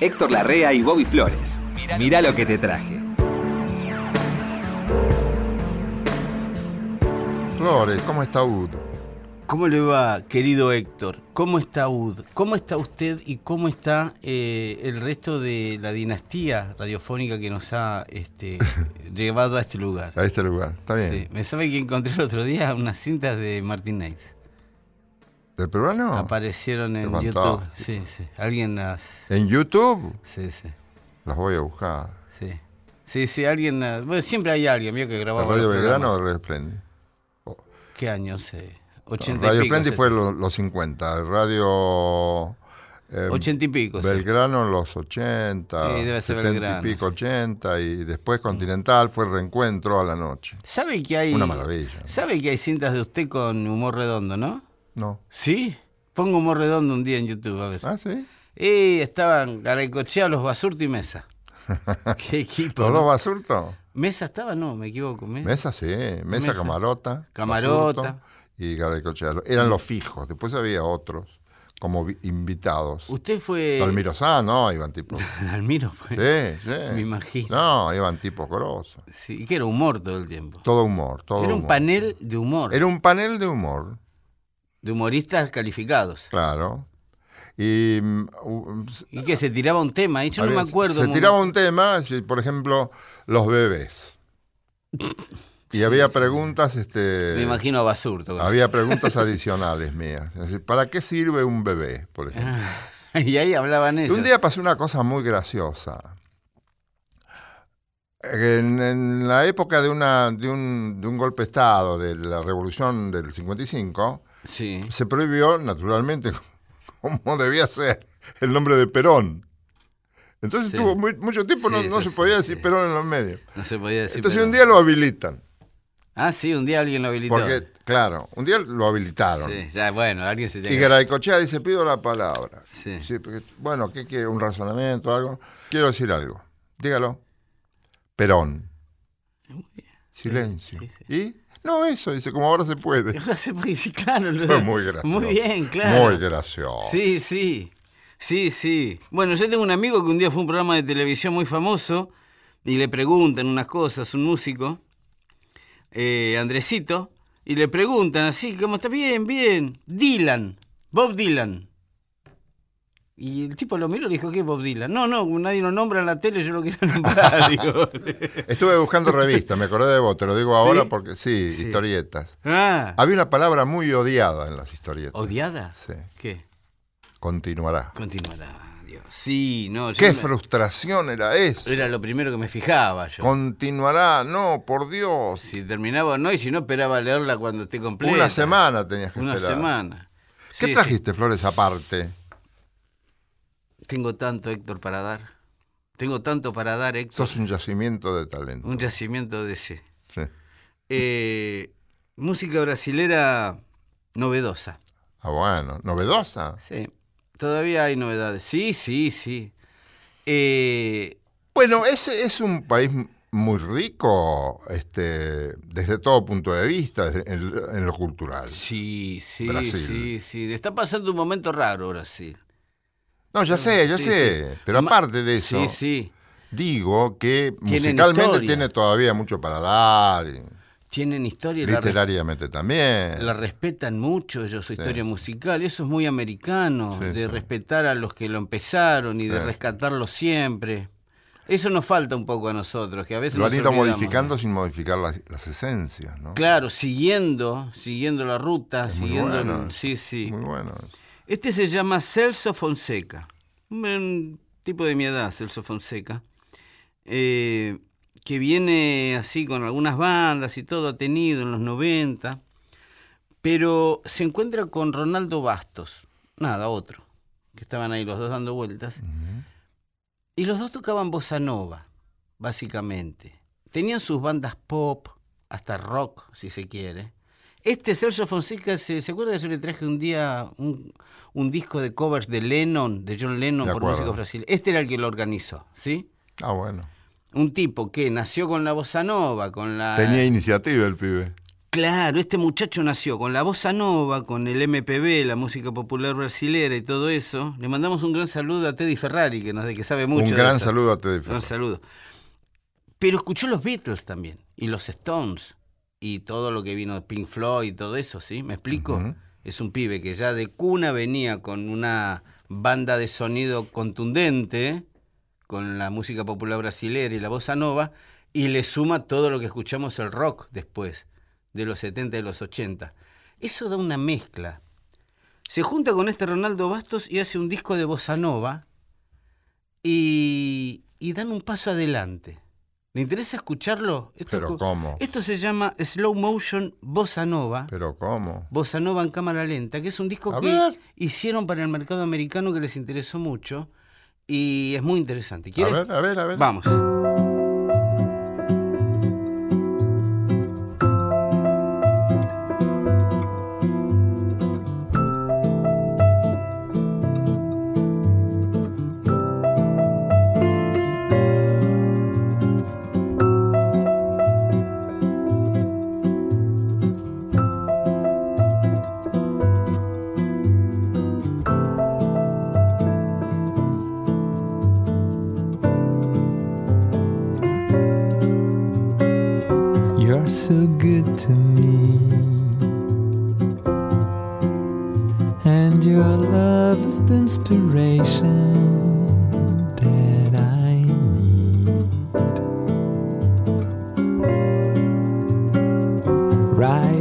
Héctor Larrea y Bobby Flores. Mirá lo que te traje. Flores, ¿cómo está Ud? ¿Cómo le va, querido Héctor? ¿Cómo está UD? ¿Cómo está usted y cómo está eh, el resto de la dinastía radiofónica que nos ha este, llevado a este lugar? A este lugar, está bien. Sí. Me sabe que encontré el otro día unas cintas de Martin Nates. ¿Del peruano? Aparecieron en YouTube. Sí, sí. Alguien las. ¿En YouTube? Sí, sí. Las voy a buscar. Sí. Sí, sí, alguien. las- Bueno, siempre hay alguien, vio que ¿De grababa. Radio los Belgrano o Radio Splendid? ¿Qué año? sé? 80 y Radio se- fue lo- los 50. Radio... eh, 80 y pico. sí. Belgrano en los 80, Sí, debe ser 70 Belgrano, y pico, sí. 80 y después Continental fue reencuentro a la noche. ¿Sabe que hay. Una maravilla. ¿Sabe que hay cintas de usted con humor redondo, no? No. ¿Sí? Pongo humor redondo un día en YouTube, a ver. Ah, sí. Y estaban Garaycochea, los Basurto y Mesa. ¿Qué equipo? ¿Los dos basurtos? ¿Mesa estaba? No, me equivoco. ¿me- Mesa, sí. Mesa, Mesa. Camarota. Camarota. Basurto y Garaycochea. Eran los fijos. Después había otros como vi- invitados. Usted fue. Almiro Sá, no, iban tipos. Almiro fue. Sí, sí. Me imagino. No, iban tipos grosos. Sí, que era humor todo el tiempo. Todo humor, todo Era un humor. panel de humor. Era un panel de humor, De humoristas calificados. claro. Y mm, u- Y que se tiraba un tema. Yo no me acuerdo. Se tiraba un tema, por ejemplo, los bebés. Y había preguntas, este, Me imagino a Basurto. había preguntas adicionales mías. Es decir, ¿para qué sirve un bebé, por ejemplo? y ahí hablaban Y ellos. un día pasó una cosa muy graciosa. En, en la época de, una, de, un, de un golpe de Estado, de la revolución del 55, Sí. se prohibió, naturalmente, como debía ser, el nombre de Perón. Entonces Sí. tuvo muy- mucho tiempo, no, Sí, no se podía decir sí. Perón en los medios. No se podía decir. Entonces un día lo habilitan. Ah, sí, un día alguien lo habilitó. Porque, claro, un día lo habilitaron. Sí, ya, bueno, alguien se Y tiene que... Garaycochea dice, pido la palabra. Sí. porque, bueno, ¿qué quiere? ¿Un razonamiento algo? Quiero decir algo. Dígalo. Perón. Silencio. sí, ¿Y? No, eso, dice, como ahora se puede. Ahora se puede decir, claro. lo- Fue muy gracioso. Muy bien, claro. Muy gracioso. Sí, sí. Sí, sí. Bueno, yo tengo un amigo que un día fue a un programa de televisión muy famoso y le preguntan unas cosas, un músico, eh, Andresito, y le preguntan así, ¿cómo está? Bien, bien. Dylan, Bob Dylan. Y el tipo lo miró y le dijo, ¿qué es Bob Dylan? No, no, nadie lo nombra en la tele, yo lo quiero nombrar. digo. Estuve buscando revistas, me acordé de vos, te lo digo ahora ¿Sí? porque sí, Sí. historietas. ah, Había una palabra muy odiada en las historietas. ¿odiada? Sí. ¿Qué? Continuará. Continuará, Dios. Sí, no, Qué me- frustración era eso. Era lo primero que me fijaba yo. Continuará, no, por Dios. Si terminaba o no, y si no, esperaba leerla cuando esté completa. Una semana tenías que Una esperar. semana. ¿Qué Sí, trajiste, Flores, aparte? Sí. Tengo tanto, Héctor, para dar. Tengo tanto para dar, Héctor. Sos un yacimiento de talento. Un yacimiento de ese. Sí. Eh, música brasilera novedosa. Ah, bueno, novedosa. Sí. Todavía hay novedades. Sí, sí, sí. Eh, Bueno, es, es un país muy rico este, desde todo punto de vista, en, en lo cultural. sí, sí, Brasil. sí, sí. Está pasando un momento raro Brasil. No, ya sé, ya Sí, sé. sí. Pero aparte de eso, Sí, sí. digo que musicalmente historia. tiene todavía mucho para dar. y Tienen historia y la, literariamente también. la respetan mucho ellos, su historia musical. Eso es muy americano, Sí, de sí. respetar a los que lo empezaron y de rescatarlo siempre. Eso nos falta un poco a nosotros, que a veces Lo han ido modificando sin modificar las, las esencias, ¿no? Claro, siguiendo, siguiendo la ruta, Es muy siguiendo. el-. Sí, sí. Muy bueno. Este se llama Celso Fonseca, un, tipo de mi edad, Celso Fonseca, eh, que viene así con algunas bandas y todo, ha tenido en los 90, pero se encuentra con Ronaldo Bastos, nada, otro, que estaban ahí los dos dando vueltas, y los dos tocaban bossa nova, básicamente. Tenían sus bandas pop, hasta rock, si se quiere. Este Sergio Fonseca, ¿se, ¿se acuerda que yo le traje un día un, un disco de covers de Lennon, de John Lennon De por músicos brasileños? Este era el que lo organizó, ¿sí? Ah, bueno. Un tipo que nació con la bossa nova, con la... Tenía iniciativa el pibe. Claro, este muchacho nació con la bossa nova, con el MPB, la música popular brasilera y todo eso. Le mandamos un gran saludo a Teddy Ferrari, que nos de que sabe mucho. Un gran saludo a Teddy Un Ferrari. saludo. Pero escuchó los Beatles también, y los Stones, y todo lo que vino de Pink Floyd y todo eso, ¿sí? ¿Me explico? Es un pibe que ya de cuna venía con una banda de sonido contundente, con la música popular brasilera y la bossa nova, y le suma todo lo que escuchamos el rock después, de los 70 y los 80. Eso da una mezcla. Se junta con este Ronaldo Bastos y hace un disco de bossa nova y, y dan un paso adelante. ¿Le interesa escucharlo? Esto, Pero ¿cómo? esto se llama Slow Motion Bossa Nova. Pero ¿cómo? Bossa Nova en cámara lenta, que es un disco A que ver. hicieron para el mercado americano que les interesó mucho y es muy interesante. A ¿Quieres? ver, a ver, a ver. Vamos.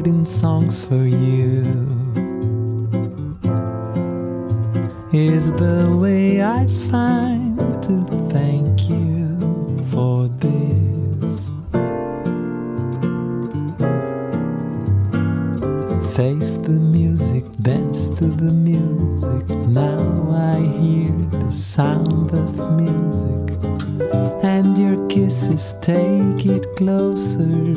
Writing songs for you is the way I find to thank you for this. Face the music, dance to the music. Now I hear the sound of music. And your kisses take it closer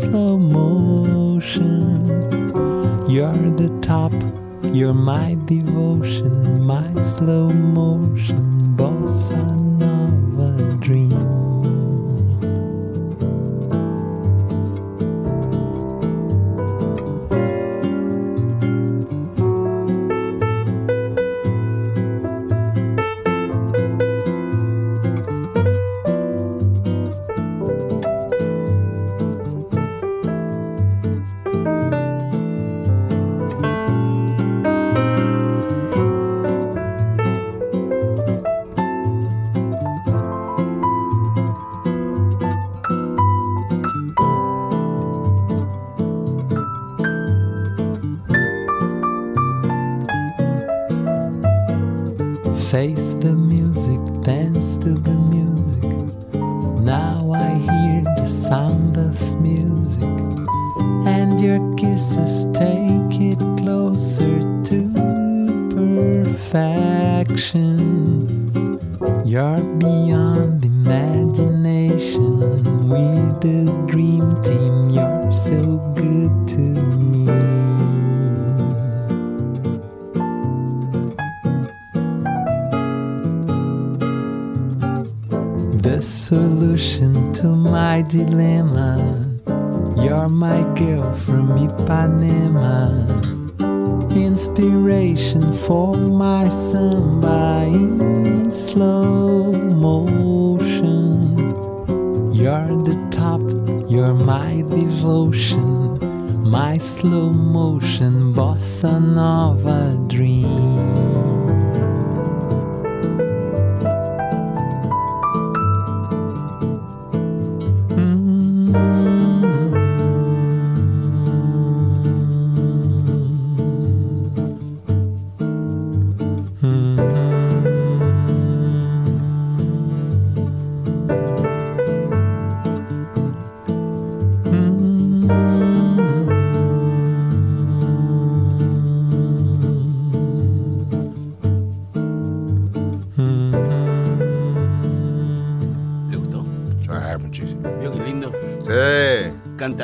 slow motion. You're the top, you're my devotion, my slow motion, bossa you're my devotion, my slow motion bossa nova dream.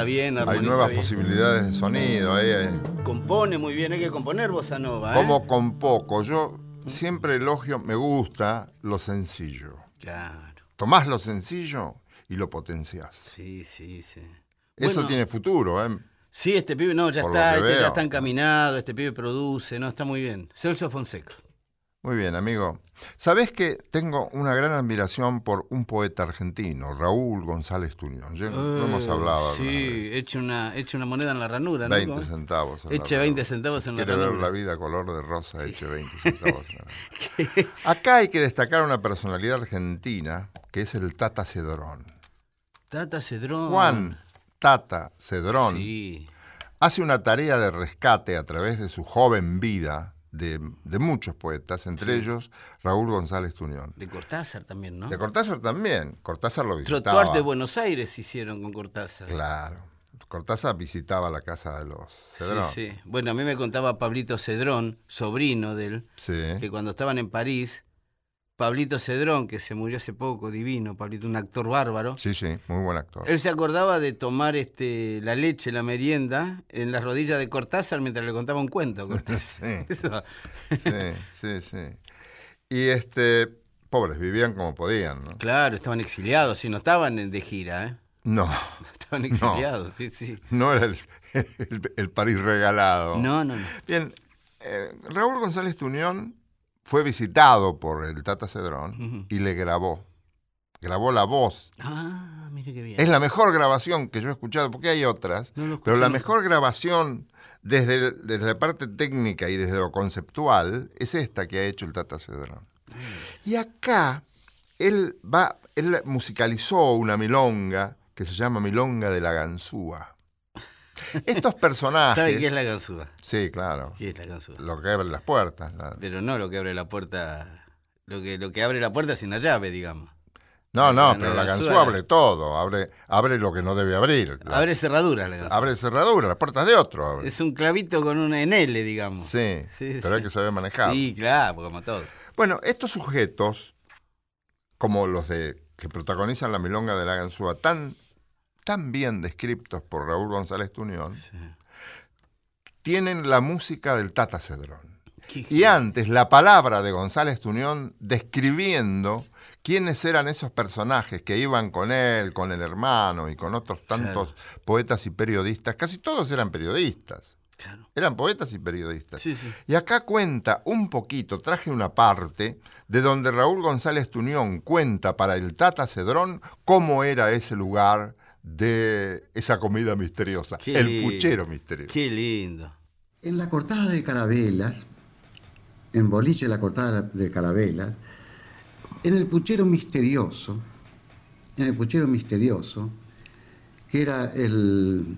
Bien, Hay nuevas bien. posibilidades de sonido. ahí, ahí. Compone muy bien, hay que componer bossa nova, ¿eh? Como con poco. Yo siempre elogio, me gusta lo sencillo. Claro, Tomás lo sencillo y lo potenciás. sí, sí, sí. Eso Bueno, tiene futuro, ¿eh? Sí, este pibe no, ya Por está, este ya está encaminado, este pibe produce, no, está muy bien. Celso Fonseca. Muy bien, amigo. Sabés que tengo una gran admiración por un poeta argentino, Raúl González Tuñón. Ya hemos Eh, hablado. alguna Sí, eche una, eche una moneda en la ranura, ¿no? 20 ¿Cómo es? centavos. en la Eche ranura. 20 centavos Si en la quiere ver ranura. la vida color de rosa, eche 20 centavos. en la ranura. Acá hay que destacar una personalidad argentina que es el Tata Cedrón. Tata Cedrón. Juan Tata Cedrón Sí. hace una tarea de rescate a través de su joven vida de, de muchos poetas, entre ellos Raúl González Tuñón. De Cortázar también, ¿no? De Cortázar también. Cortázar lo visitaba. Trotuar de Buenos Aires hicieron con Cortázar. Claro. Cortázar visitaba la casa de los Sí, Cedrón. sí. Bueno, a mí me contaba Pablito Cedrón, sobrino de él, Sí. que cuando estaban en París, Pablito Cedrón, que se murió hace poco, divino, Pablito, un actor bárbaro, Sí, sí, muy buen actor. él se acordaba de tomar este, la leche, la merienda, en las rodillas de Cortázar mientras le contaba un cuento. Sí. Sí, sí, sí. Y este, pobres, vivían como podían, ¿no? Claro, estaban exiliados, sí, no estaban de gira, ¿eh? No, Estaban exiliados, sí, sí. no era el, el- el París regalado. No, no, no. Bien, eh, Raúl González Tuñón fue visitado por el Tata Cedrón y le grabó. Grabó la voz. Ah, mire qué bien. Es la mejor grabación que yo he escuchado, porque hay otras, No lo escuché pero la mejor grabación desde, el- desde la parte técnica y desde lo conceptual es esta que ha hecho el Tata Cedrón. Y acá él va, él musicalizó una milonga que se llama Milonga de la Ganzúa. Estos personajes. ¿Sabe qué es la ganzúa? Sí, claro. ¿Qué es la ganzúa? Lo que abre las puertas. la- Pero no lo que abre la puerta, lo que, lo que abre la puerta sin la llave, digamos. No, no, La pero la ganzúa ganzúa la- abre todo, abre, abre lo que no debe abrir. La- Abre cerraduras la ganzúa. abre cerradura, las puertas de otro. abre. Es un clavito con una en L, digamos. Sí, Sí, pero hay que saber manejar. Sí, claro, como todo. Bueno, estos sujetos, como los de que protagonizan la milonga de la ganzúa, tan, tan bien descriptos por Raúl González Tuñón, tienen la música del Tata Cedrón. Qué Y antes, la palabra de González Tuñón describiendo quiénes eran esos personajes que iban con él, con el hermano y con otros tantos poetas y periodistas. Casi todos eran periodistas. Claro. Eran poetas y periodistas. Sí, sí. Y acá cuenta un poquito, traje una parte de donde Raúl González Tuñón cuenta para el Tata Cedrón cómo era ese lugar de esa comida misteriosa, Qué el lindo. puchero misterioso. Qué lindo. En la cortada de carabelas, en boliche la cortada de carabelas, en el puchero misterioso, en el puchero misterioso, que era el,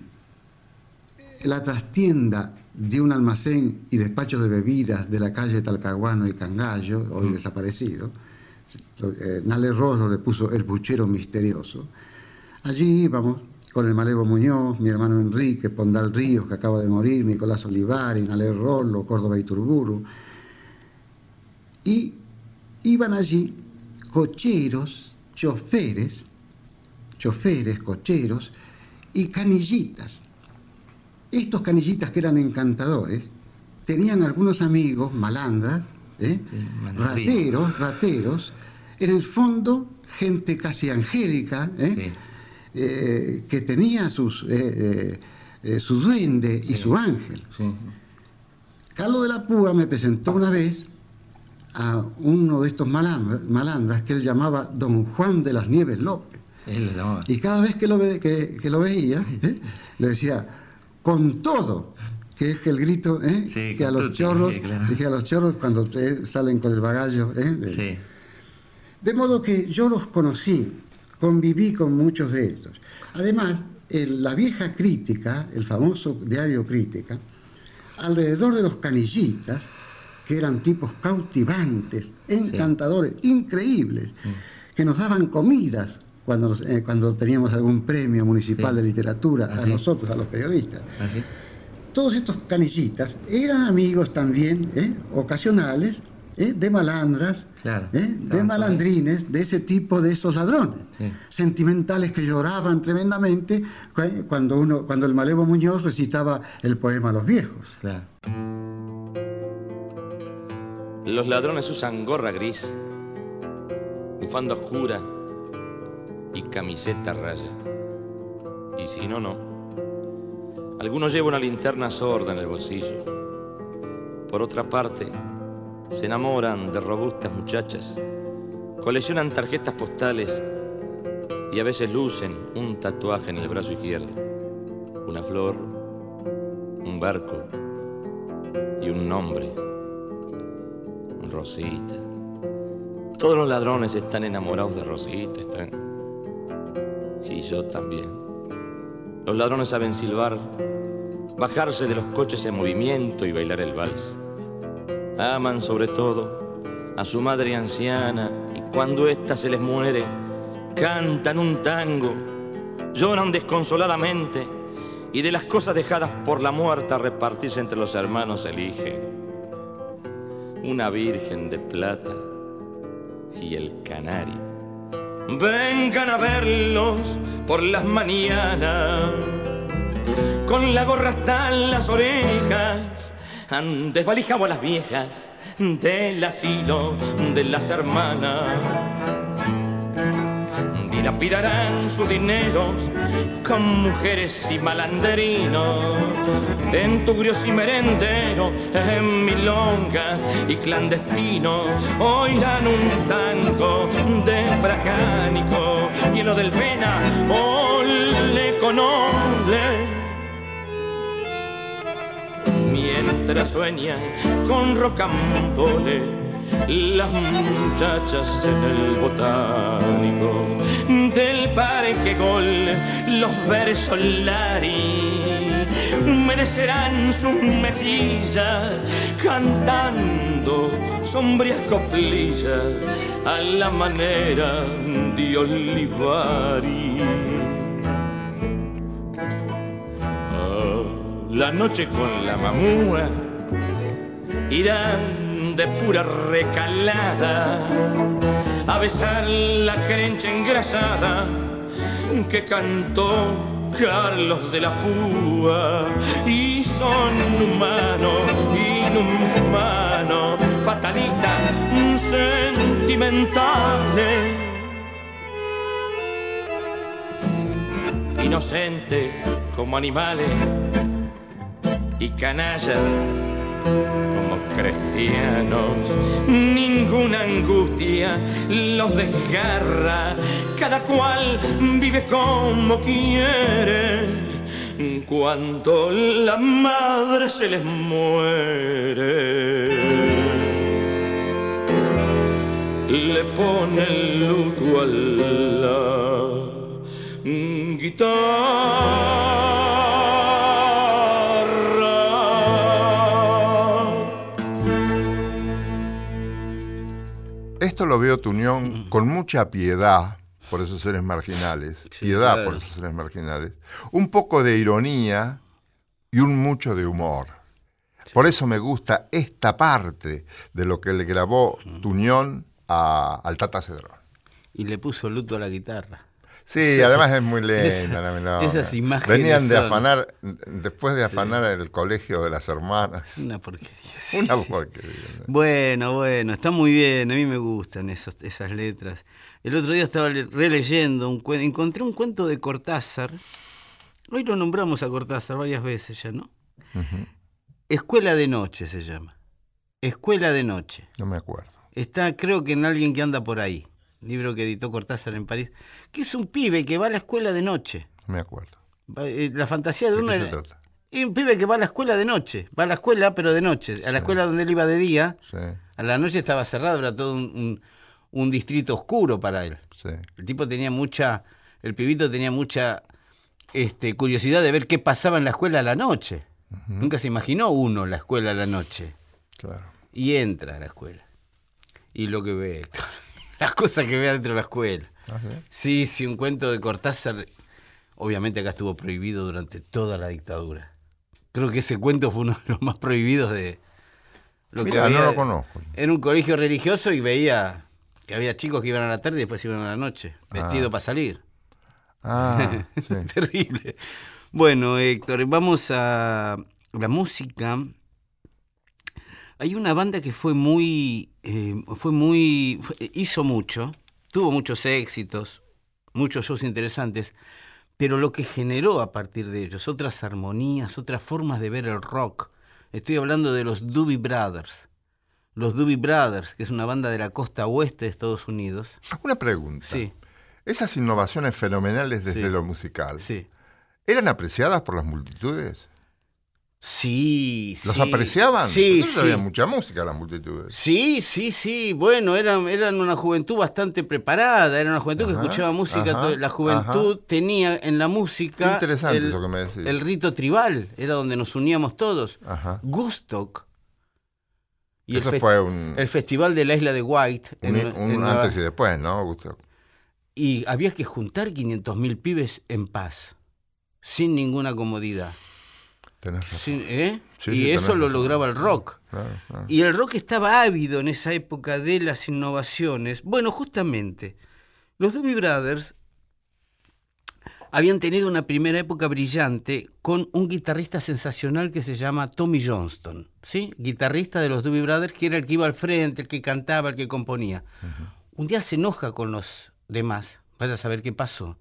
la trastienda de un almacén y despacho de bebidas de la calle Talcahuano y Cangallo, hoy desaparecido, eh, Nale Rosso le puso el puchero misterioso. Allí íbamos con el Malevo Muñoz, mi hermano Enrique, Pondal Ríos, que acaba de morir, Nicolás Olivari, Nale Rollo, Córdoba y Turburu. Y iban allí cocheros, choferes, choferes, cocheros y canillitas. Estos canillitas que eran encantadores tenían algunos amigos, malandras, ¿eh? rateros, rateros, en el fondo gente casi angélica, ¿eh? Eh, que tenía sus, eh, eh, eh, su duende y su ángel. Carlos de la Púa me presentó una vez a uno de estos malandras, malandras que él llamaba Don Juan de las Nieves López. Él lo llamaba. Y cada vez que lo, ve- que, que lo veía, ¿eh? le decía, con todo, que es el grito, ¿eh? Sí, que a los chorros, sí, claro. dije a los chorros cuando salen con el bagallo. ¿eh? Sí. De modo que yo los conocí, conviví con muchos de ellos. Además, el- la vieja crítica, el famoso diario Crítica, alrededor de los canillitas, que eran tipos cautivantes, encantadores, increíbles, que nos daban comidas cuando, eh, cuando teníamos algún premio municipal Sí. de literatura, Ah, a sí. nosotros, a los periodistas. ¿Así? Todos estos canillitas eran amigos también, ¿eh? ocasionales, ¿eh? de malandras, Claro. ¿eh? de por malandrines, de ese tipo de esos ladrones. Sí. Sentimentales que lloraban tremendamente cu- cuando, uno, cuando el Malevo Muñoz recitaba el poema Los Viejos. Claro. Los ladrones usan gorra gris, bufanda oscura y camiseta raya. Y si no, no. Algunos llevan una linterna sorda en el bolsillo. Por otra parte, se enamoran de robustas muchachas, coleccionan tarjetas postales y a veces lucen un tatuaje en el brazo izquierdo. Una flor, un barco y un nombre. Rosita. Todos los ladrones están enamorados de Rosita, están. Y yo también. Los ladrones saben silbar, bajarse de los coches en movimiento y bailar el vals. Aman sobre todo a su madre anciana y cuando ésta se les muere, cantan un tango, lloran desconsoladamente y de las cosas dejadas por la muerta repartirse entre los hermanos eligen una virgen de plata y el canario. Vengan a verlos por las mañanas, con la gorra hasta las orejas, han desvalijado a las viejas del asilo de las hermanas. Dilapidarán sus dineros con mujeres y malanderinos, en tugrios y merenderos, en milongas y clandestinos. Oirán un tango de bracánico y en lo del pena, ole con mientras sueñan con rocambole las muchachas en el botánico del parque gol. Los versos lari merecerán sus mejillas cantando sombrías coplillas a la manera de Olivari la noche con la mamúa irán de pura recalada a besar la crencha engrasada que cantó Carlos de la Púa. Y son humanos, inhumanos, fatalistas, sentimentales inocentes como animales y canallas como cristianos. Ninguna angustia los desgarra, cada cual vive como quiere. Cuando la madre se les muere le pone el luto a la guitarra. Esto lo veo Tuñón con mucha piedad por esos seres marginales, piedad claro. por esos seres marginales, un poco de ironía y un mucho de humor. Por eso me gusta esta parte de lo que le grabó Tuñón a- al Tata Cedrón. Y le puso luto a la guitarra. Sí, además es muy lenta la milonga. esas imágenes Venían de son- afanar, después de afanar el colegio de las hermanas. Una porquería. sí. Una porquería. Bueno, bueno, está muy bien, a mí me gustan esos, esas letras. El otro día estaba le- releyendo un cuento, encontré un cuento de Cortázar. Hoy lo nombramos a Cortázar varias veces ya, ¿no? Escuela de Noche se llama. Escuela de Noche. No me acuerdo. Está, creo que en alguien que anda por ahí. Libro que editó Cortázar en París. Que es un pibe que va a la escuela de noche. No me acuerdo. Eh, La fantasía de ¿De uno qué se trata? y un pibe que va a la escuela de noche. Va a la escuela, pero de noche. A la escuela donde él iba de día. Sí, A la noche estaba cerrado, era todo un, un- un distrito oscuro para él. sí. El tipo tenía mucha, el pibito tenía mucha este, curiosidad de ver qué pasaba en la escuela a la noche. Nunca se imaginó uno la escuela a la noche. Claro. Y entra a la escuela. Y lo que ve, Héctor, las cosas que ve dentro de la escuela. Ah, sí. Sí, sí, un cuento de Cortázar. Obviamente acá estuvo prohibido durante toda la dictadura. Creo que ese cuento fue uno de los más prohibidos de lo no lo conozco. En un colegio religioso y veía que había chicos que iban a la tarde y después iban a la noche, vestidos para salir. Ah, sí. Terrible. Bueno, Héctor, vamos a la música. Hay una banda que fue muy, eh, fue muy, fue- hizo mucho, tuvo muchos éxitos, muchos shows interesantes, pero lo que generó a partir de ellos, otras armonías, otras formas de ver el rock. Estoy hablando de los Doobie Brothers. Los Doobie Brothers, que es una banda de la costa oeste de Estados Unidos. Una pregunta. Sí, Esas innovaciones fenomenales desde Sí. lo musical, sí. ¿eran apreciadas por las multitudes? Sí, ¿Los sí. apreciaban? Sí, sí. había mucha música las multitudes. Sí, sí, sí. Bueno, eran, eran una juventud bastante preparada, era una juventud que escuchaba música. ajá, la juventud ajá. tenía en la música Qué interesante el, eso que me decís. el rito tribal, era donde nos uníamos todos. Ajá. Gustock. Y Eso el, fue un, el festival de la isla de White. un- en- un en Nueva- antes y después, ¿no, Gusto? y había que juntar 500.000 pibes en paz, sin ninguna comodidad. Tenés razón. Sin- ¿eh? Sí, y sí, eso lo razón. lograba el rock. Claro, claro. Y el rock estaba ávido en esa época de las innovaciones. Bueno, justamente, los Doobie Brothers habían tenido una primera época brillante con un guitarrista sensacional que se llama Tommy Johnston, ¿sí? Guitarrista de los Doobie Brothers, que era el que iba al frente, el que cantaba, el que componía. Un día se enoja con los demás, vaya a saber qué pasó.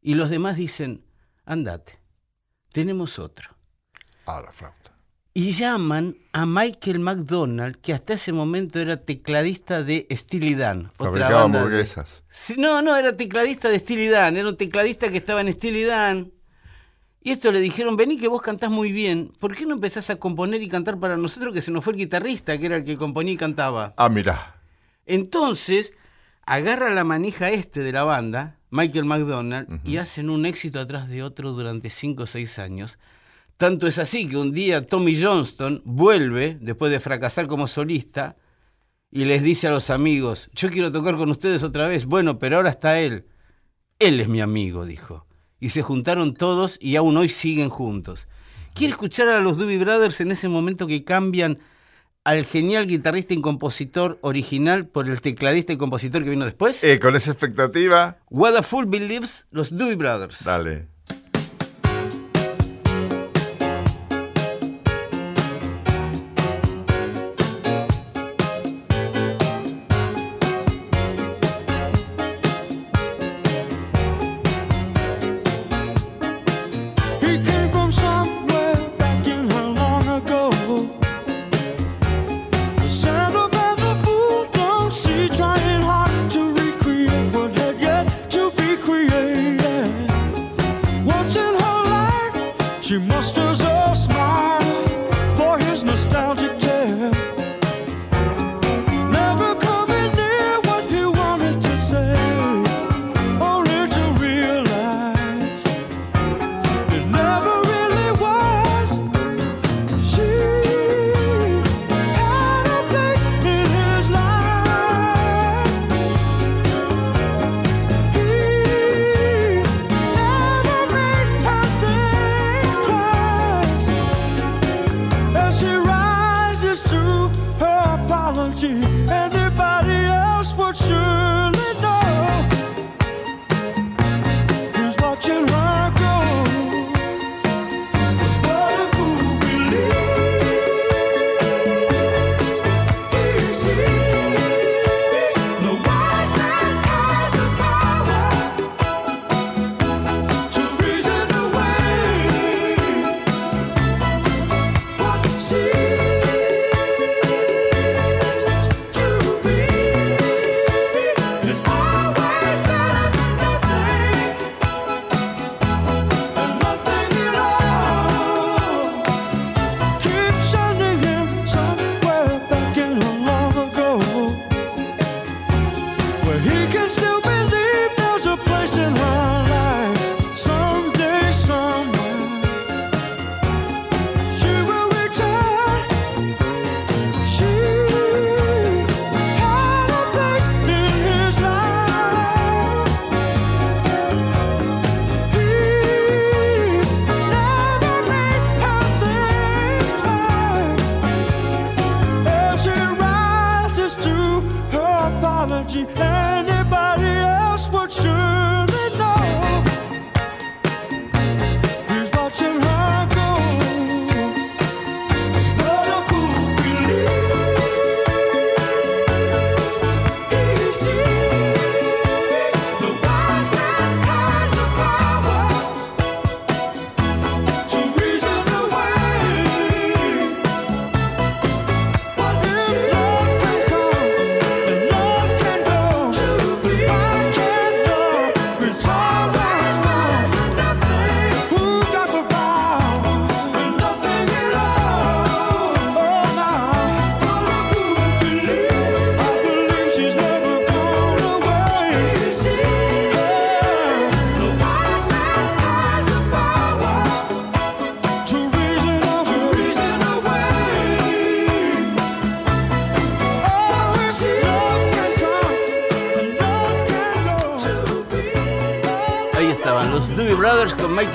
Y los demás dicen, andate, tenemos otro. Ah, la flauta. Y llaman a Michael McDonald, que hasta ese momento era tecladista de Steely Dan. otra Fabricaba banda de- hamburguesas. No, no, era tecladista de Steely Dan, era un tecladista que estaba en Steely Dan. Y esto le dijeron, vení que vos cantás muy bien, ¿por qué no empezás a componer y cantar para nosotros que se nos fue el guitarrista, que era el que componía y cantaba? Ah, mirá. Entonces, agarra la manija este de la banda, Michael McDonald, y hacen un éxito atrás de otro durante 5 o 6 años. Tanto es así que un día Tommy Johnston vuelve, después de fracasar como solista, y les dice a los amigos, yo quiero tocar con ustedes otra vez. Bueno, pero ahora está él. Él es mi amigo, dijo. Y se juntaron todos y aún hoy siguen juntos. ¿Quiere escuchar a los Doobie Brothers en ese momento que cambian al genial guitarrista y compositor original por el tecladista y compositor que vino después? Eh, con esa expectativa, What a Fool Believes, los Doobie Brothers. dale.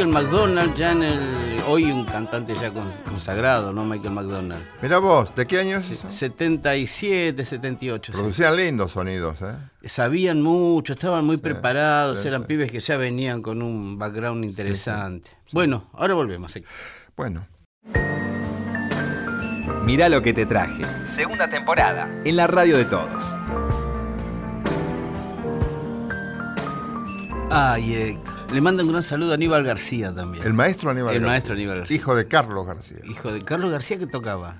Michael McDonald, ya en el. Hoy un cantante ya con- consagrado, ¿no? Michael McDonald. Mira vos, ¿de qué año es eso? 77, 78. sí. Producían lindos sonidos, ¿eh? Sabían mucho, estaban muy preparados, sí, eran sí. pibes que ya venían con un background interesante. Bueno, ahora volvemos. Bueno. Mirá lo que te traje. Segunda temporada. En la radio de todos. Ay, Héctor. Le mandan un gran saludo a Aníbal García también. El maestro Aníbal El García. maestro Aníbal García. Hijo de Carlos García. Hijo de Carlos García que tocaba.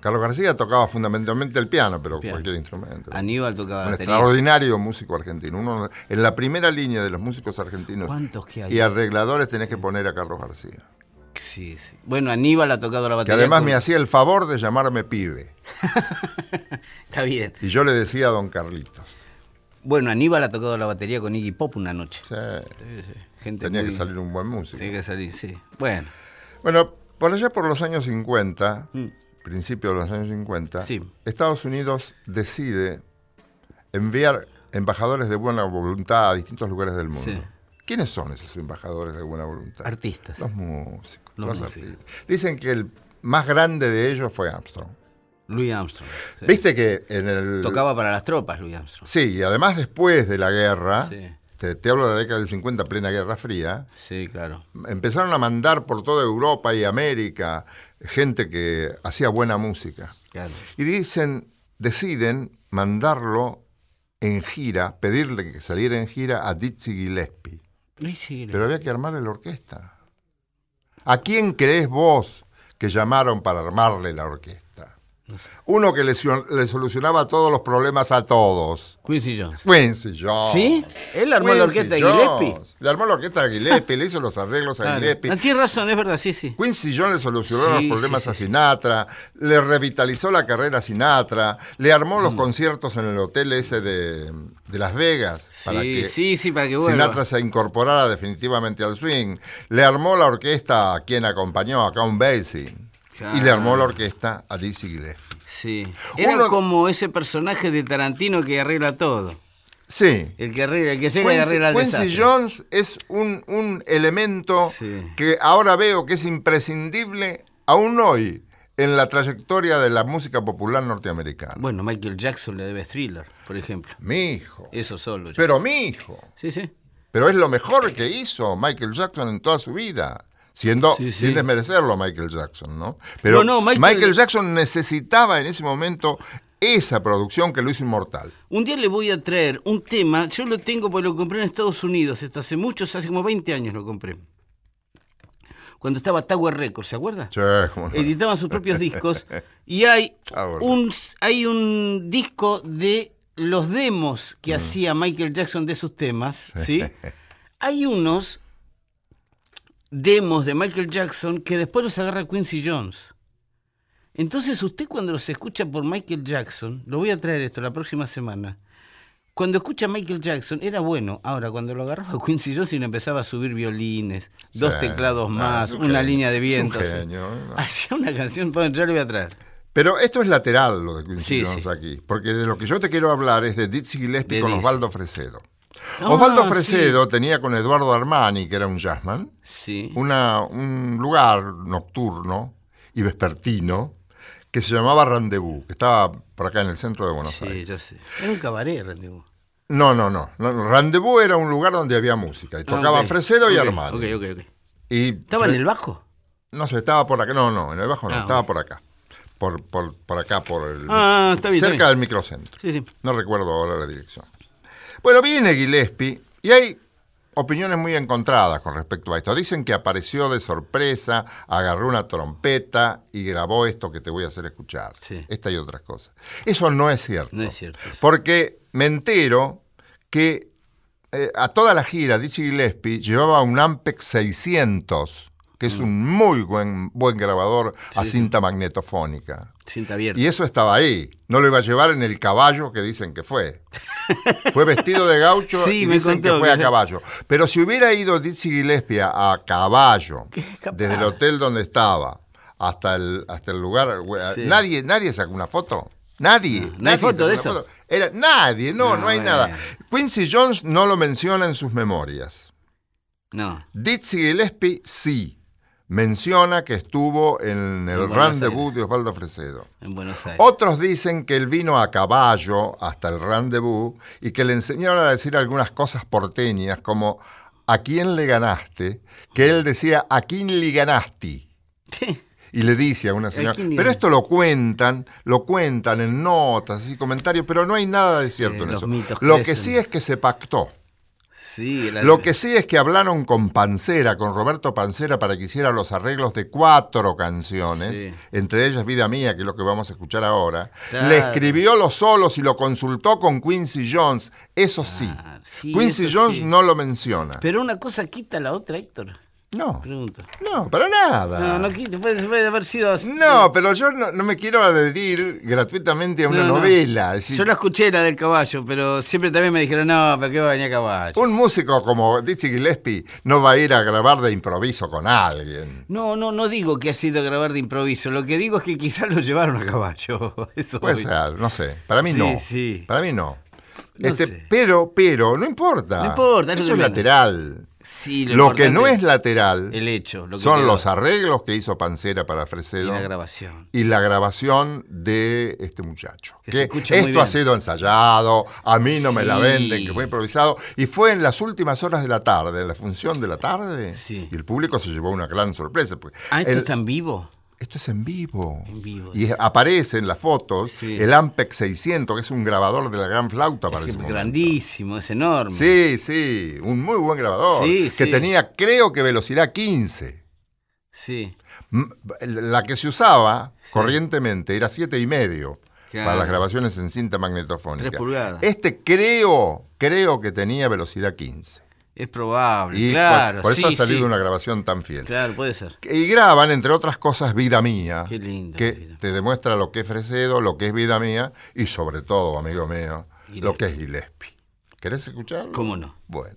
Carlos García tocaba fundamentalmente el piano, pero Piano. cualquier instrumento. Aníbal tocaba Un batería. extraordinario músico argentino. Uno en la primera línea de los músicos argentinos ¿Cuántos que hay? y arregladores tenés que poner a Carlos García. Sí, sí. Bueno, Aníbal ha tocado la Que batería. además con- me hacía el favor de llamarme pibe. Está bien. Y yo le decía a don Carlitos. Bueno, Aníbal ha tocado la batería con Iggy Pop una noche. Sí, Sí, sí. Gente tenía muy- que salir un buen músico. Tenía que salir, sí. Bueno, Bueno, por allá por los años 50, principios de los años 50, Mm. Sí. Estados Unidos decide enviar embajadores de buena voluntad a distintos lugares del mundo. Sí. ¿Quiénes son esos embajadores de buena voluntad? artistas. Los músicos. Los Los, músicos. artistas. Dicen que el más grande de ellos fue Armstrong. Louis Armstrong. sí. Viste que en el... Tocaba para las tropas, Louis Armstrong. Sí, y además después de la guerra, Sí. te, te hablo de la década del 50, plena Guerra Fría, Sí, claro. empezaron a mandar por toda Europa y América gente que hacía buena música. claro. Y dicen, deciden mandarlo en gira, pedirle que saliera en gira a Dizzy Gillespie. Sí, Pero había que armar la orquesta. ¿A quién crees vos que llamaron para armarle la orquesta? Uno que le, solucionaba todos los problemas a todos. Quincy Jones. Quincy Jones. ¿Sí? Él armó la Quincy orquesta de Jones. Gillespie. Le armó la orquesta de Gillespie, le hizo los arreglos a Claro. Gillespie. Ah, Tienes razón, es verdad, sí, sí. Quincy Jones le solucionó Sí, los problemas sí, a sí. Sinatra, le revitalizó la carrera a Sinatra, le armó Mm. los conciertos en el hotel ese de, de Las Vegas para Sí, que sí, sí, para que. Sinatra se incorporara definitivamente al swing. Le armó la orquesta a quien acompañó, a Count Basie. Y le armó la orquesta a Dizzy Gillespie. Sí. Era Uno- como ese personaje de Tarantino que arregla todo. Sí. El que, arregla, el que llega y Quincy, arregla el Quincy desastre. Jones es un, un elemento Sí. que ahora veo que es imprescindible aún hoy en la trayectoria de la música popular norteamericana. Bueno, Michael Jackson le debe thriller, por ejemplo. Mi hijo. Eso solo. ya. Pero mi hijo. Sí, sí. Pero es lo mejor que hizo Michael Jackson en toda su vida. Siendo, Sí, sí. sin desmerecerlo a Michael Jackson, ¿no? Pero No, no, Michael... Michael- Jackson necesitaba en ese momento esa producción que lo hizo inmortal. Un día le voy a traer un tema, yo lo tengo porque lo compré en Estados Unidos, esto hace muchos, hace como 20 años lo compré. Cuando estaba Tower Records, ¿se acuerda? Sí, no. Editaban sus propios discos y hay un, hay un disco de los demos Mm. que hacía Michael Jackson de sus temas, ¿sí? Hay unos demos de Michael Jackson que después los agarra Quincy Jones. Entonces usted cuando los escucha por Michael Jackson, lo voy a traer esto la próxima semana, cuando escucha a Michael Jackson era bueno, ahora cuando lo agarraba Quincy Jones y le empezaba a subir violines, dos teclados Ah, más, un una genio, línea de un vientos. ¿no? Hacía una canción, bueno, ya lo voy a traer. Pero esto es lateral lo de Quincy Sí, Jones sí. aquí, porque de lo que yo te quiero hablar es de Dizzy Gillespie De con Dizzy. Osvaldo Fresedo. Ah, Osvaldo sí. Fresedo tenía con Eduardo Armani, que era un jazzman, Sí. una, un lugar nocturno y vespertino que se llamaba Rendezvous, que estaba por acá en el centro de Buenos Sí, Aires. yo sé. Era un cabaret, Rendezvous. No, no, no, no. Rendezvous era un lugar donde había música. Y tocaba Ah, ok. Fresedo y ok. Y ¿Estaba en el bajo? No sé, estaba por acá. No, no, en el bajo no, Ah, estaba por acá. Por, por, por acá, por el. Ah, está bien, está Cerca bien. del microcentro. Sí, sí. No recuerdo ahora la dirección. Bueno, viene Gillespie y hay opiniones muy encontradas con respecto a esto. Dicen que apareció de sorpresa, agarró una trompeta y grabó esto que te voy a hacer escuchar. Sí. Esta y otras cosas. Eso no es cierto. No es cierto. Porque me entero que eh, a toda la gira Dizzy Gillespie llevaba un Ampex 600, que es un muy buen, buen grabador a Mm. Sí, cinta magnetofónica. Cinta abierta. Y eso estaba ahí. No lo iba a llevar en el caballo que dicen que fue. Fue vestido de gaucho Sí, y dicen que fue a caballo. Pero si hubiera ido Dizzy Gillespie a caballo, desde el hotel donde estaba hasta el, hasta el lugar, nadie, nadie sacó una foto. Nadie. No, no hay nadie foto de eso. foto. Era, nadie, no, no, No, hay bueno. nada. Quincy Jones no lo menciona en sus memorias. No. Dizzy Gillespie sí. Menciona que estuvo en el Buenos rendezvous de Osvaldo Fresedo. En Buenos Aires. Otros dicen que él vino a caballo hasta el rendezvous y que le enseñaron a decir algunas cosas porteñas como ¿a quién le ganaste? Que él decía ¿a quién le ganaste? Y le dice a una señora, pero esto lo cuentan, lo cuentan en notas y comentarios, pero no hay nada de cierto en eso. Lo que sí es que se pactó. Sí, Lo que sí es que hablaron con Pancera, con Roberto Pancera, para que hiciera los arreglos de cuatro canciones, Sí. entre ellas Vida Mía, que es lo que vamos a escuchar ahora. Claro. Le escribió los solos y lo consultó con Quincy Jones. Eso sí. Ah, sí, Quincy eso Jones sí. no lo menciona. Pero una cosa quita la otra, Héctor. No, no, para nada. No, no puede, puede haber sido. así. No, pero yo no, no me quiero adherir gratuitamente a una No, no. novela. decir, Yo la escuché la del caballo, pero siempre también me dijeron, no, ¿para qué va a venir a caballo? Un músico como Dizzy Gillespie no va a ir a grabar de improviso con alguien. No, no, no digo que ha sido grabar de improviso. Lo que digo es que quizás lo llevaron a caballo. Eso Puede ser, no sé. Para mí Sí, no. sí. Para mí no. No Este, sé. Pero, pero, no importa. No importa, Eso es lateral. Sí, Lo, que no es lateral El hecho. Lo que son quedó. los arreglos que hizo Pancera para Y Fresedo la grabación. y la grabación de este muchacho. Que muy esto ha sido ensayado, a mí no me la venden, que fue improvisado. Y fue en las últimas horas de la tarde, en la función de la tarde. Sí. Y el público se llevó una gran sorpresa. porque Ah, ¿esto el- está en vivo? Esto es en vivo. En vivo. Y aparece en las fotos Sí. el Ampex 600, que es un grabador de la gran flauta para Es ese momento. grandísimo, es enorme. Sí, sí, un muy buen grabador. Sí, que sí. tenía, creo que velocidad 15. Sí. La que se usaba corrientemente era siete y medio Claro. para las grabaciones en cinta magnetofónica. Tres pulgadas. Este creo, creo que tenía velocidad 15. Es probable, Y claro. por, eso sí, ha salido sí. una grabación tan fiel. Claro, puede ser. Y graban, entre otras cosas, Vida Mía. Qué lindo, Que Vida. te demuestra lo que es Fresedo, lo que es Vida Mía y sobre todo, amigo mío, lo que es Gillespie. ¿Querés escucharlo? ¿Cómo no? Bueno.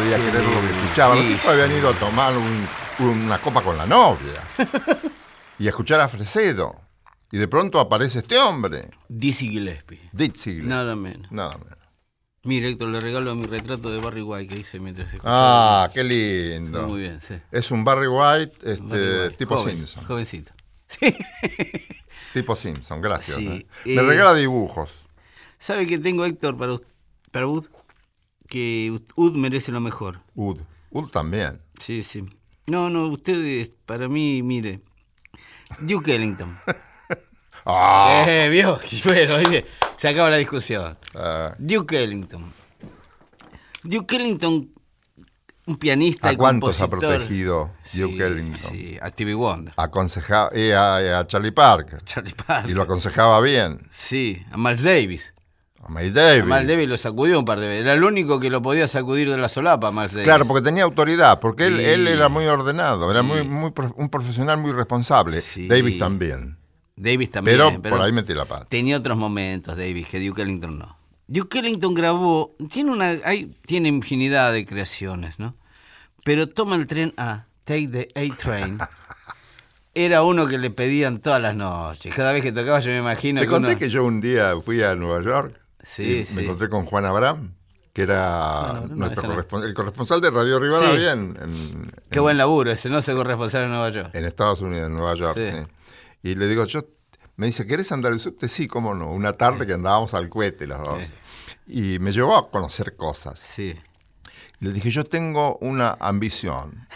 Podía creer lo que escuchaba. Los Sí, tipos habían ido a tomar un- una copa con la novia y a escuchar a Fresedo. Y de pronto aparece este hombre, Dizzy Gillespie. Dizzy Gillespie. Nada menos. Nada menos. Mira, Héctor, le regalo mi retrato de Barry White que hice mientras escuchaba. Ah, qué lindo. Muy bien, sí. Es un Barry White este, Barry White. tipo Joven, Simpson. Jovencito. Tipo Simpson, gracias. Sí, eh. eh, Me regala dibujos. ¿Sabe que tengo, Héctor, para, para? Que Ud merece lo mejor. Ud. Ud también. Sí, sí. No, no, ustedes, para mí, mire. Duke Ellington. Ah, Eh, vio. Bueno, oye, se acaba la discusión. ah, Duke Ellington. Duke Ellington, un pianista ¿A y cuántos ha protegido Sí, Duke Ellington? Sí, a Stevie Wonder, Aconsejaba a, a Charlie Parker. Charlie Parker. Y lo aconsejaba bien. Sí, a Miles Davis. A Miles Davis. A Miles Davis lo sacudió un par de veces. Era el único que lo podía sacudir de la solapa, Miles Davis. Claro, porque tenía autoridad, porque él, Sí. él era muy ordenado, era Sí. muy, un profesional muy responsable. Sí. Davis también. Davis también. Pero, por ahí metí la pata. Tenía otros momentos, Davis, que Duke Ellington no. Duke Ellington grabó, tiene una, hay, tiene infinidad de creaciones, ¿no? Pero toma el tren a Take the A-Train. Era uno que le pedían todas las noches. Cada vez que tocaba yo me imagino Te que conté uno- que yo un día fui a Nueva York Sí, y sí. me encontré con Juan Abraham, que era Bueno, nuestro esa no. correspon- el corresponsal de Radio Rivadavia Sí. en, en- Qué en- buen laburo ese, no se corresponsal en Nueva York. en Estados Unidos, en Nueva York. Sí. Y le digo, yo, me dice, ¿querés andar el subte? Sí, cómo no. Una tarde que andábamos al cohete los dos. Y me llevó a conocer cosas. Sí. Y le dije, yo tengo una ambición.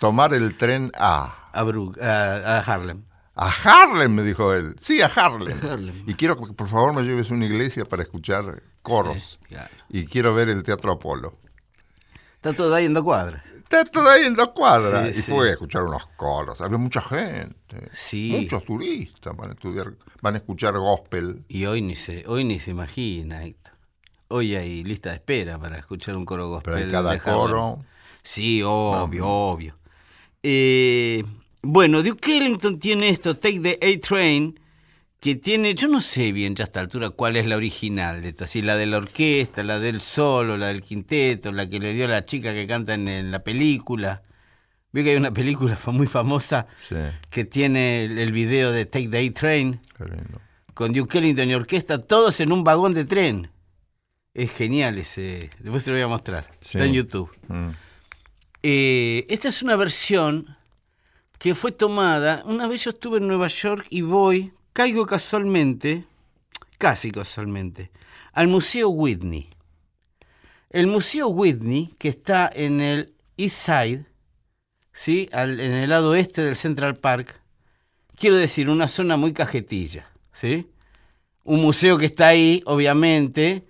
Tomar el tren a... A, Brook- a, a Harlem. A Harlem, me dijo él. Sí, a Harlem. Y quiero que por favor me lleves a una iglesia para escuchar coros. Claro. Y quiero ver el Teatro Apolo. Está todo ahí en dos cuadras. Está todo ahí en dos cuadras. Sí, y sí. fue a escuchar unos coros. Había mucha gente. Sí. Muchos turistas van a estudiar, van a escuchar gospel. Y hoy ni se, hoy ni se imagina, Héctor. Hoy hay lista de espera para escuchar un coro gospel. Pero hay cada de coro. Sí, obvio, obvio. Eh, bueno, Duke Ellington tiene esto, Take the A-Train, que tiene, yo no sé bien ya a esta altura cuál es la original de esto, así la de la orquesta, la del solo, la del quinteto, la que le dio la chica que canta en, en la película. Veo que hay una película muy famosa Sí, que tiene el, el video de Take the A-Train con Duke Ellington y orquesta, todos en un vagón de tren. Es genial ese. Después te lo voy a mostrar. Sí. Está en YouTube. Mm. Eh, esta es una versión que fue tomada. Una vez yo estuve en Nueva York y voy, caigo casualmente, casi casualmente, al Museo Whitney. El Museo Whitney, que está en el East Side, ¿sí? En el lado oeste del Central Park, quiero decir, una zona muy cajetilla. ¿sí? Un museo que está ahí, obviamente,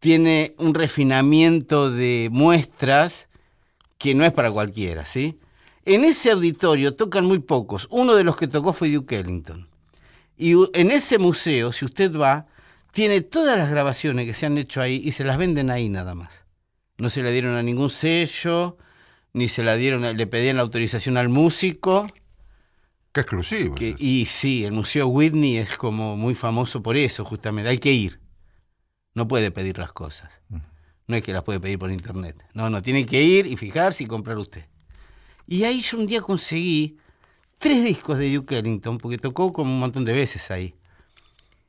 tiene un refinamiento de muestras que no es para cualquiera, ¿sí? En ese auditorio tocan muy pocos. Uno de los que tocó fue Duke Ellington. Y en ese museo, si usted va, tiene todas las grabaciones que se han hecho ahí y se las venden ahí nada más. No se le dieron a ningún sello, ni se la dieron, a- le pedían la autorización al músico. Qué exclusivo. Que, y sí, el Museo Whitney es como muy famoso por eso, justamente. Hay que ir. No puede pedir las cosas. No es que las puede pedir por internet. No, no, tiene que ir y fijarse y comprar usted. Y ahí yo un día conseguí tres discos de Duke Ellington, porque tocó como un montón de veces ahí.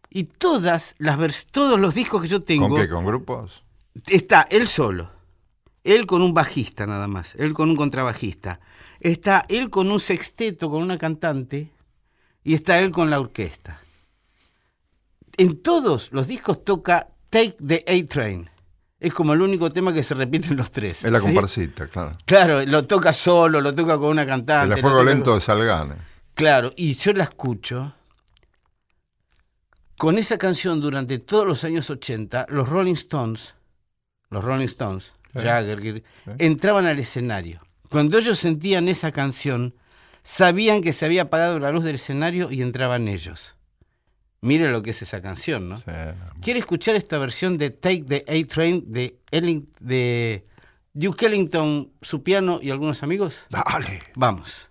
Y todas las vers- todos los discos que yo tengo, ¿Con qué? ¿Con grupos? está él solo. Él con un bajista nada más. Él con un contrabajista. Está él con un sexteto, con una cantante. Y está él con la orquesta. En todos los discos toca Take the A-Train. Es como el único tema que se repite en los tres. Es la ¿sí? comparsita, claro. Claro, lo toca solo, lo toca con una cantante. El fuego lento con- de Salganes. Claro, y yo la escucho con esa canción durante todos los años 80, los Rolling Stones, los Rolling Stones, Jagger, entraban al escenario. Cuando ellos sentían esa canción, sabían que se había apagado la luz del escenario y entraban ellos. Mire lo que es esa canción, ¿no? Sí. ¿Quiere escuchar esta versión de Take the A-Train de, Elling- de Duke Ellington, su piano y algunos amigos? Dale. Vamos.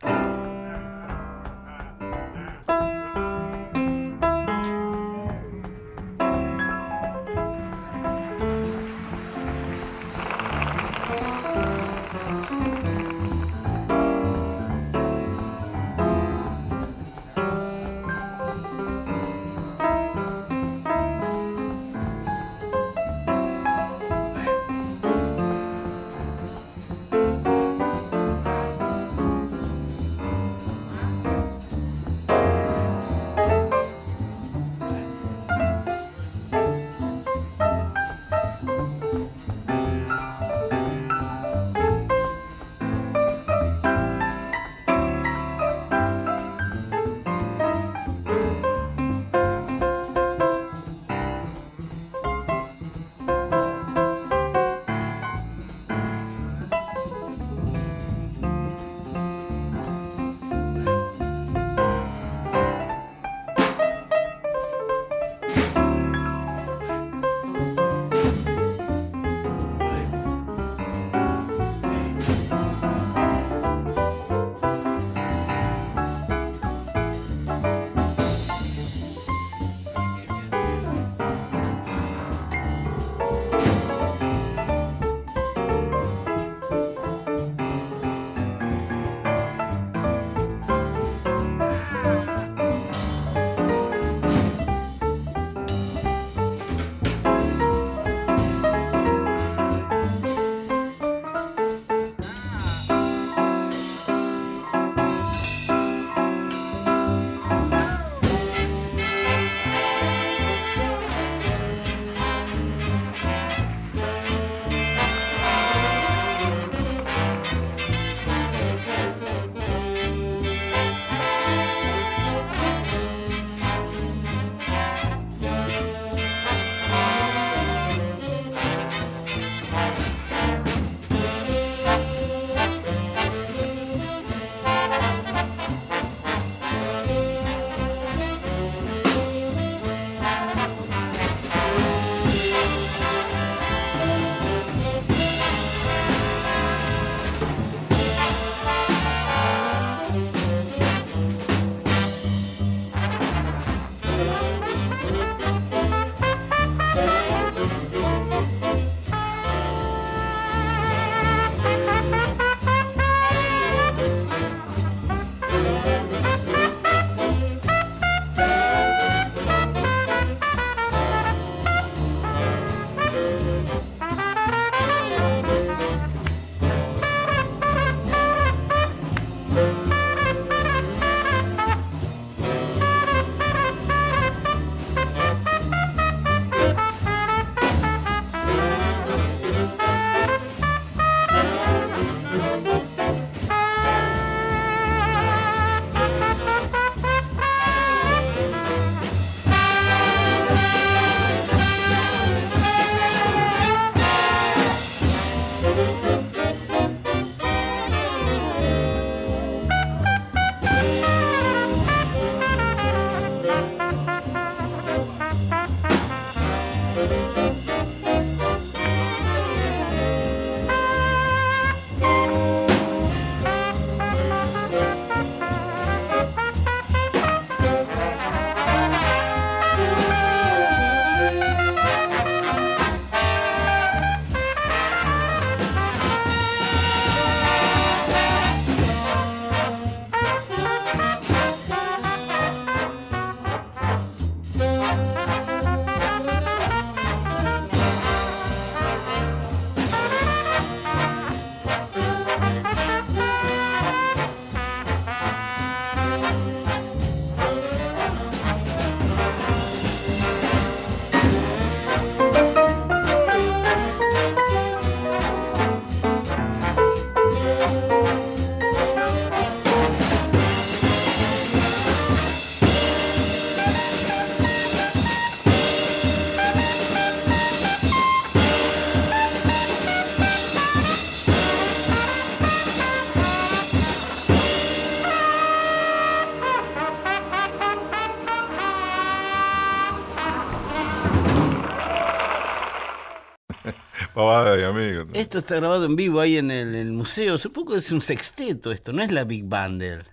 Ay, amigo. Esto está grabado en vivo ahí en el, el museo. Supongo que es un sexteto esto, no es la Big él.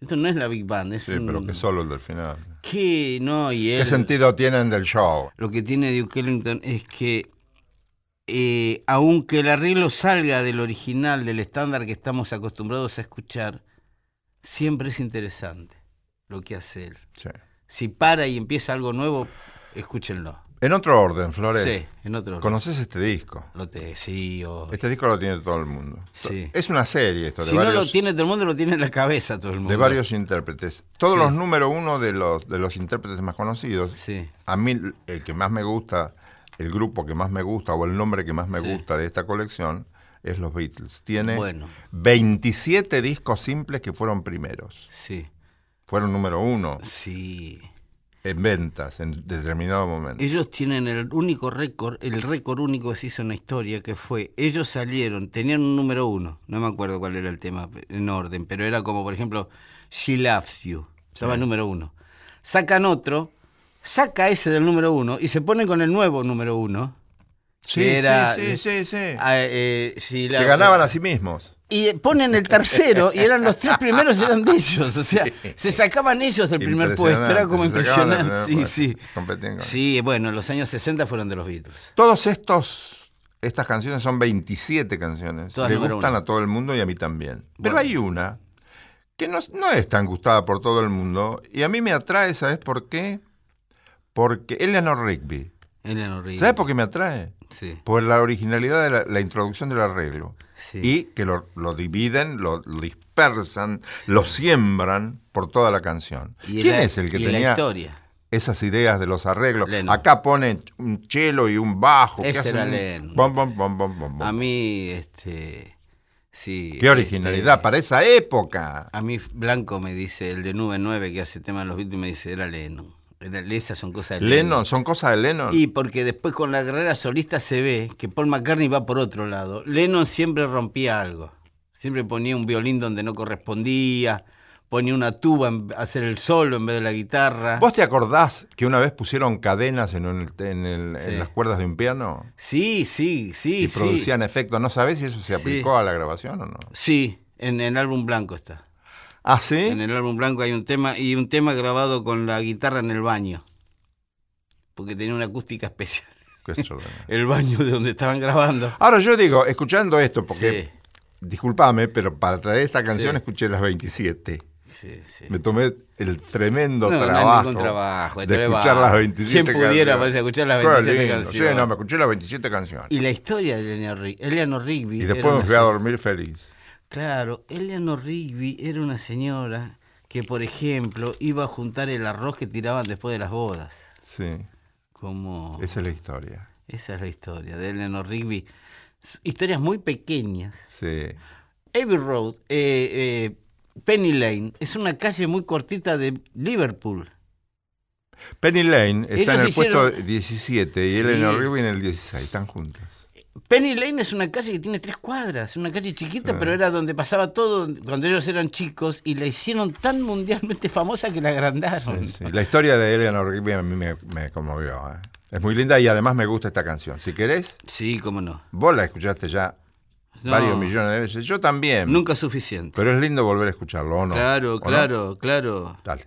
Esto no es la Big Band, es Sí, un... pero que solo el del final. ¿Qué? No, y él... ¿Qué sentido tienen del show? Lo que tiene Duke Ellington es que, eh, aunque el arreglo salga del original, del estándar que estamos acostumbrados a escuchar, siempre es interesante lo que hace él. Sí. Si para y empieza algo nuevo, escúchenlo. En otro orden, Flores. Sí, en otro. ¿Conoces este disco? Lo te, sí, o- Este disco lo tiene todo el mundo. Sí. Es una serie esto de Si no lo tiene todo el mundo, lo tiene en la cabeza todo el mundo. de varios intérpretes. Todos Sí. los número uno de los, de los intérpretes más conocidos. Sí, A mí el que más me gusta, el grupo que más me gusta o el nombre que más me Sí. gusta de esta colección es los Beatles. Tiene Bueno. 27 discos simples que fueron primeros. sí, Fueron número uno sí. En ventas en determinado momento. Ellos tienen el único récord, el récord único que se hizo en la historia, que fue, ellos salieron, tenían un número uno, no me acuerdo cuál era el tema en orden, pero era como, por ejemplo, She Loves You, estaba el número uno. Sacan otro, saca ese del número uno y se ponen con el nuevo número uno. Sí, que era, sí, sí, sí, sí. ah, eh, Se ganaban a sí mismos. Y ponen el tercero, y eran los tres primeros eran de ellos. O sea, se sacaban ellos del primer puesto. Era como Impresionante, Sí, sí. Competían con- Sí, bueno, los años 60 fueron de los Beatles. Todos estos, estas canciones son 27 canciones. Todas Le gustan a todo el mundo y a mí también. Pero hay una que no, no es tan gustada por todo el mundo y a mí me atrae, ¿sabes por qué? Porque Eleanor Rigby. Eleanor Rigby. ¿Sabes por qué me atrae? Sí, Por la originalidad de la, la introducción del arreglo. sí. Y que lo, lo dividen, lo, lo dispersan, lo siembran por toda la canción. Y ¿Quién la- es el que y la tenía historia. esas ideas de los arreglos? Lennon. Acá ponen un cello y un bajo. Ese era un bom, bom, bom, bom, bom, bom. A mí, este. Sí. Qué originalidad este, para esa época. A mí, Blanco me dice, el de Nube 9 que hace tema de los Beatles, me dice, era Lennon. Esas son cosas de Lennon, son cosas de Lennon. Y porque después con la carrera solista se ve que Paul McCartney va por otro lado. Lennon siempre rompía algo. Siempre ponía un violín donde no correspondía, ponía una tuba en- a hacer el solo en vez de la guitarra. ¿Vos te acordás que una vez pusieron cadenas en, un- en el- en Sí. las cuerdas de un piano Sí, sí, sí, y sí. producían efectos? ¿No sabés si eso se Sí. aplicó a la grabación o no? Sí, en el álbum blanco está. ¿Ah, sí? En el álbum blanco hay un tema y un tema grabado con la guitarra en el baño. Porque tenía una acústica especial. El baño de donde estaban grabando. Ahora yo digo, escuchando esto, porque, Sí, discúlpame, pero para traer esta canción Sí. escuché las 27. sí, sí. Me tomé el tremendo No, no trabajo, ningún trabajo, de es escuchar las 27 ¿Quién pudiera, canciones. parece, escuchar las Qué 27 lindo. canciones? Sí, no, me escuché las 27 canciones. Y la historia de Eleanor Rigby. Y después me fui a dormir feliz. Claro, Eleanor Rigby era una señora que, por ejemplo, iba a juntar el arroz que tiraban después de las bodas. Sí, Como... esa es la historia. Esa es la historia de Eleanor Rigby. Historias muy pequeñas. Sí. Abbey Road, eh, eh, Penny Lane, es una calle muy cortita de Liverpool. Penny Lane está Ellos en el hicieron- puesto 17 y Sí. Eleanor Rigby en el 16. Están juntas. Penny Lane es una calle que tiene tres cuadras, una calle chiquita, pero era donde pasaba todo cuando ellos eran chicos y la hicieron tan mundialmente famosa que la agrandaron. Sí, sí. La historia de Eleanor Rigby a mí me, me conmovió. ¿eh? Es muy linda y además me gusta esta canción. Si querés, Sí, cómo no. vos la escuchaste ya No. varios millones de veces. Yo también. Nunca suficiente. Pero es lindo volver a escucharlo, ¿o no? Claro, ¿O no? claro, claro. Dale.